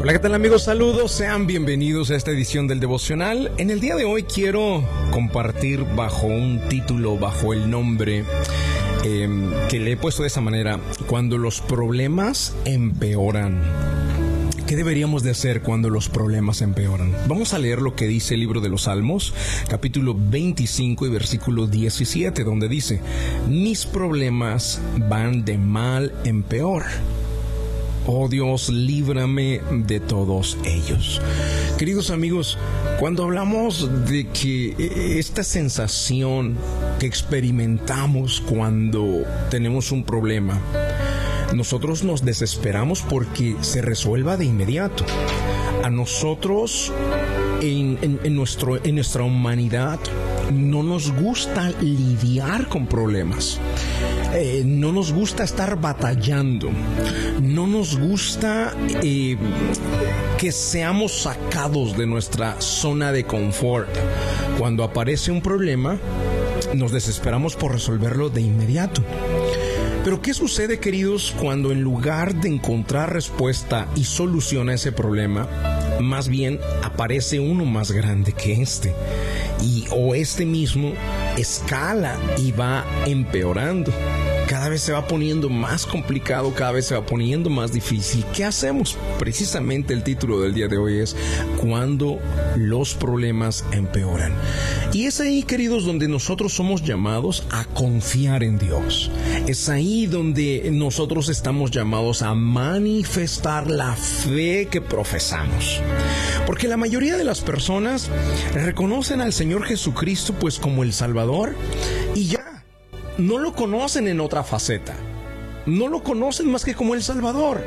Hola, ¿qué tal amigos? Saludos, sean bienvenidos a esta edición del devocional. En el día de hoy quiero compartir bajo un título, bajo el nombre em, que le he puesto de esa manera, cuando los problemas empeoran. ¿Qué deberíamos de hacer cuando los problemas empeoran? Vamos a leer lo que dice el libro de los Salmos, capítulo 25 y versículo 17, donde dice, mis problemas van de mal en peor. Oh Dios, líbrame de todos ellos. Queridos amigos, cuando hablamos de que esta sensación que experimentamos cuando tenemos un problema, nosotros nos desesperamos porque se resuelva de inmediato. A nosotros, en, nuestro, en nuestra humanidad, no nos gusta lidiar con problemas. Eh, no nos gusta estar batallando. No nos gusta eh, que seamos sacados de nuestra zona de confort. Cuando aparece un problema, nos desesperamos por resolverlo de inmediato. Pero ¿qué sucede, queridos, cuando en lugar de encontrar respuesta y solución a ese problema, más bien aparece uno más grande que este? Y o este mismo escala y va empeorando cada vez se va poniendo más complicado, cada vez se va poniendo más difícil. ¿Qué hacemos? Precisamente el título del día de hoy es cuando los problemas empeoran. Y es ahí, queridos, donde nosotros somos llamados a confiar en Dios. Es ahí donde nosotros estamos llamados a manifestar la fe que profesamos. Porque la mayoría de las personas reconocen al Señor Jesucristo pues como el Salvador y ya no lo conocen en otra faceta. No lo conocen más que como el Salvador.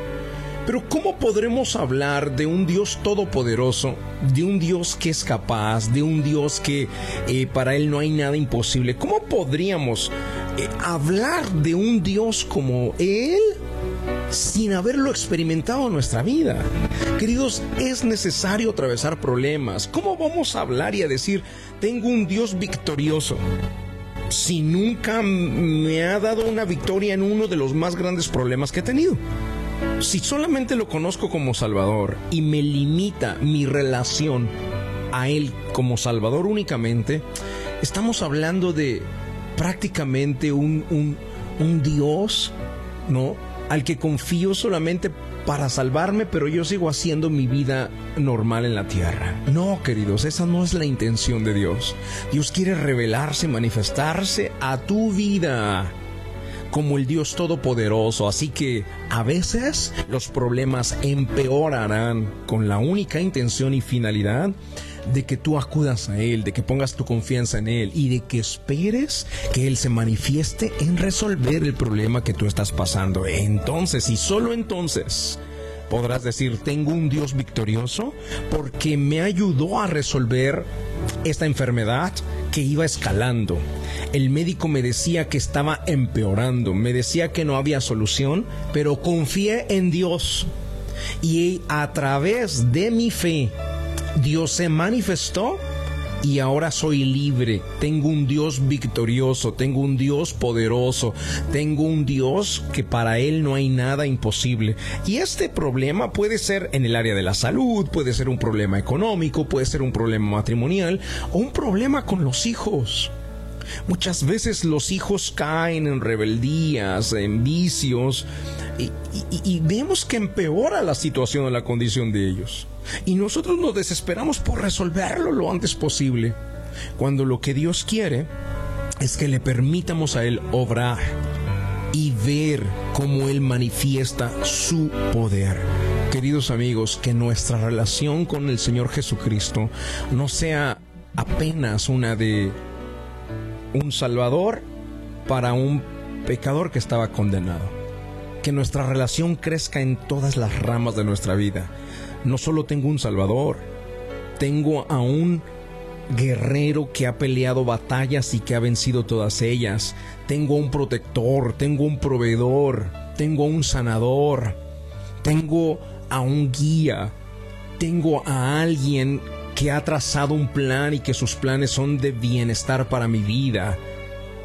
Pero ¿cómo podremos hablar de un Dios todopoderoso, de un Dios que es capaz, de un Dios que eh, para Él no hay nada imposible? ¿Cómo podríamos eh, hablar de un Dios como Él sin haberlo experimentado en nuestra vida? Queridos, es necesario atravesar problemas. ¿Cómo vamos a hablar y a decir, tengo un Dios victorioso? si nunca me ha dado una victoria en uno de los más grandes problemas que he tenido? Si solamente lo conozco como Salvador y me limita mi relación a Él como Salvador únicamente, estamos hablando de prácticamente un, un, un Dios, ¿no? Al que confío solamente para salvarme, pero yo sigo haciendo mi vida normal en la tierra. No, queridos, esa no es la intención de Dios. Dios quiere revelarse, manifestarse a tu vida como el Dios Todopoderoso. Así que a veces los problemas empeorarán con la única intención y finalidad de que tú acudas a Él, de que pongas tu confianza en Él y de que esperes que Él se manifieste en resolver el problema que tú estás pasando. Entonces, y solo entonces, podrás decir, tengo un Dios victorioso porque me ayudó a resolver esta enfermedad que iba escalando. El médico me decía que estaba empeorando, me decía que no había solución, pero confié en Dios. Y a través de mi fe, Dios se manifestó y ahora soy libre. Tengo un Dios victorioso, tengo un Dios poderoso, tengo un Dios que para Él no hay nada imposible. Y este problema puede ser en el área de la salud, puede ser un problema económico, puede ser un problema matrimonial o un problema con los hijos. Muchas veces los hijos caen en rebeldías, en vicios, y, vemos que empeora la situación o la condición de ellos. Y nosotros nos desesperamos por resolverlo lo antes posible, cuando lo que Dios quiere es que le permitamos a Él obrar y ver cómo Él manifiesta su poder. Queridos amigos, que nuestra relación con el Señor Jesucristo no sea apenas una de un Salvador para un pecador que estaba condenado. Que nuestra relación crezca en todas las ramas de nuestra vida. No solo tengo un Salvador, tengo a un guerrero que ha peleado batallas y que ha vencido todas ellas. Tengo un protector, tengo un proveedor, tengo un sanador, tengo a un guía, tengo a alguien que ha trazado un plan y que sus planes son de bienestar para mi vida.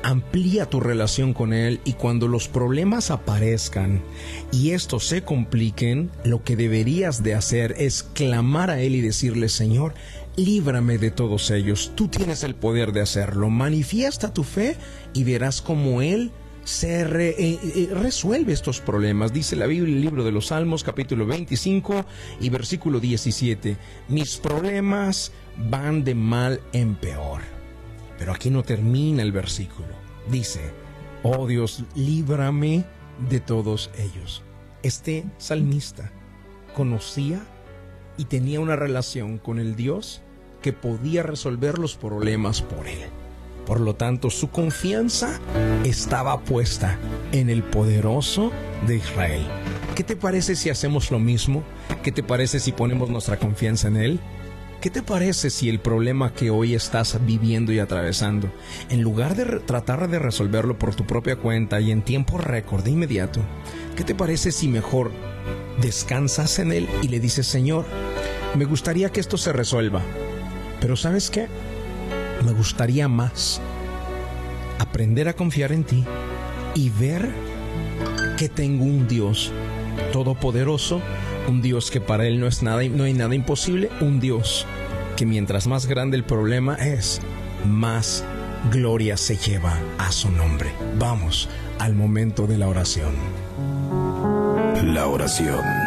amplía tu relación con Él y cuando los problemas aparezcan y estos se compliquen, lo que deberías de hacer es clamar a Él y decirle, Señor, líbrame de todos ellos. Tú tienes el poder de hacerlo. Manifiesta tu fe y verás cómo Él se eh, eh, resuelve estos problemas. Dice la Biblia, el libro de los Salmos, capítulo 25 y versículo 17. Mis problemas van de mal en peor. Pero aquí no termina el versículo. Dice, oh Dios, líbrame de todos ellos. Este salmista conocía y tenía una relación con el Dios que podía resolver los problemas por él. Por lo tanto, su confianza estaba puesta en el poderoso de Israel. ¿Qué te parece si hacemos lo mismo? ¿Qué te parece si ponemos nuestra confianza en Él? ¿Qué te parece si el problema que hoy estás viviendo y atravesando, en lugar de tratar de resolverlo por tu propia cuenta y en tiempo récord de inmediato, ¿qué te parece si mejor descansas en Él y le dices, Señor, me gustaría que esto se resuelva, pero ¿sabes qué? Me gustaría más aprender a confiar en ti y ver que tengo un Dios todopoderoso, un Dios que para Él no, es nada, no hay nada imposible, un Dios que mientras más grande el problema es, más gloria se lleva a su nombre. Vamos al momento de la oración. La oración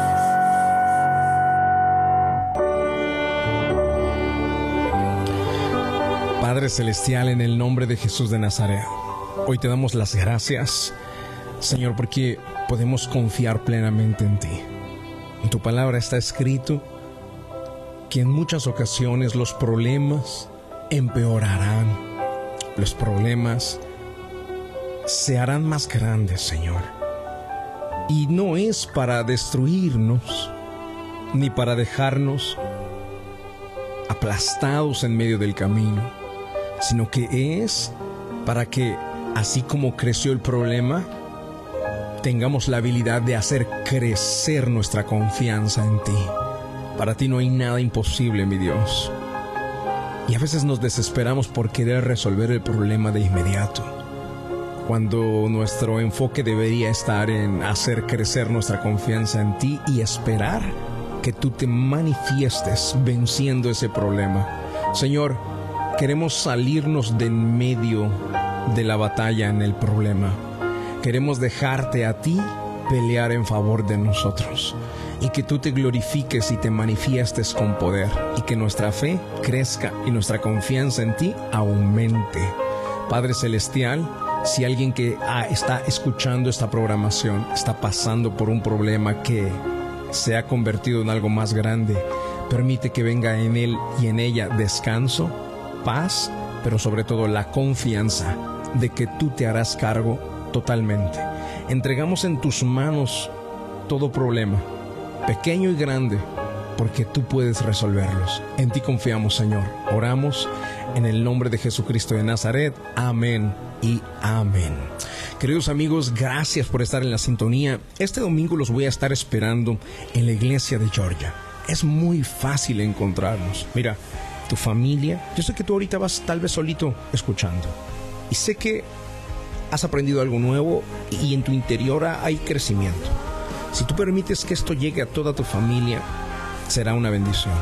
Padre Celestial, en el nombre de Jesús de Nazaret, hoy te damos las gracias, Señor, porque podemos confiar plenamente en ti. En tu palabra está escrito que en muchas ocasiones los problemas empeorarán, los problemas se harán más grandes, Señor. Y no es para destruirnos, ni para dejarnos aplastados en medio del camino sino que es para que, así como creció el problema, tengamos la habilidad de hacer crecer nuestra confianza en ti. Para ti no hay nada imposible, mi Dios. Y a veces nos desesperamos por querer resolver el problema de inmediato, cuando nuestro enfoque debería estar en hacer crecer nuestra confianza en ti y esperar que tú te manifiestes venciendo ese problema. Señor, Queremos salirnos de en medio de la batalla en el problema. Queremos dejarte a ti pelear en favor de nosotros y que tú te glorifiques y te manifiestes con poder y que nuestra fe crezca y nuestra confianza en ti aumente. Padre Celestial, si alguien que ah, está escuchando esta programación está pasando por un problema que se ha convertido en algo más grande, permite que venga en él y en ella descanso paz, pero sobre todo la confianza de que tú te harás cargo totalmente. Entregamos en tus manos todo problema, pequeño y grande, porque tú puedes resolverlos. En ti confiamos, Señor. Oramos en el nombre de Jesucristo de Nazaret. Amén y amén. Queridos amigos, gracias por estar en la sintonía. Este domingo los voy a estar esperando en la iglesia de Georgia. Es muy fácil encontrarnos. Mira, tu familia. Yo sé que tú ahorita vas tal vez solito escuchando. Y sé que has aprendido algo nuevo y en tu interior hay crecimiento. Si tú permites que esto llegue a toda tu familia, será una bendición.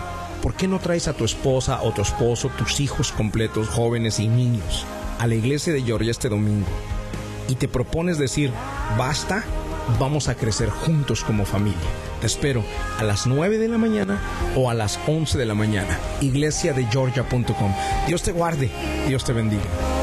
¿Por qué no traes a tu esposa o tu esposo, tus hijos completos, jóvenes y niños, a la iglesia de Georgia este domingo? Y te propones decir, basta, vamos a crecer juntos como familia. Te espero a las 9 de la mañana o a las 11 de la mañana. Iglesiadegeorgia.com. Dios te guarde, Dios te bendiga.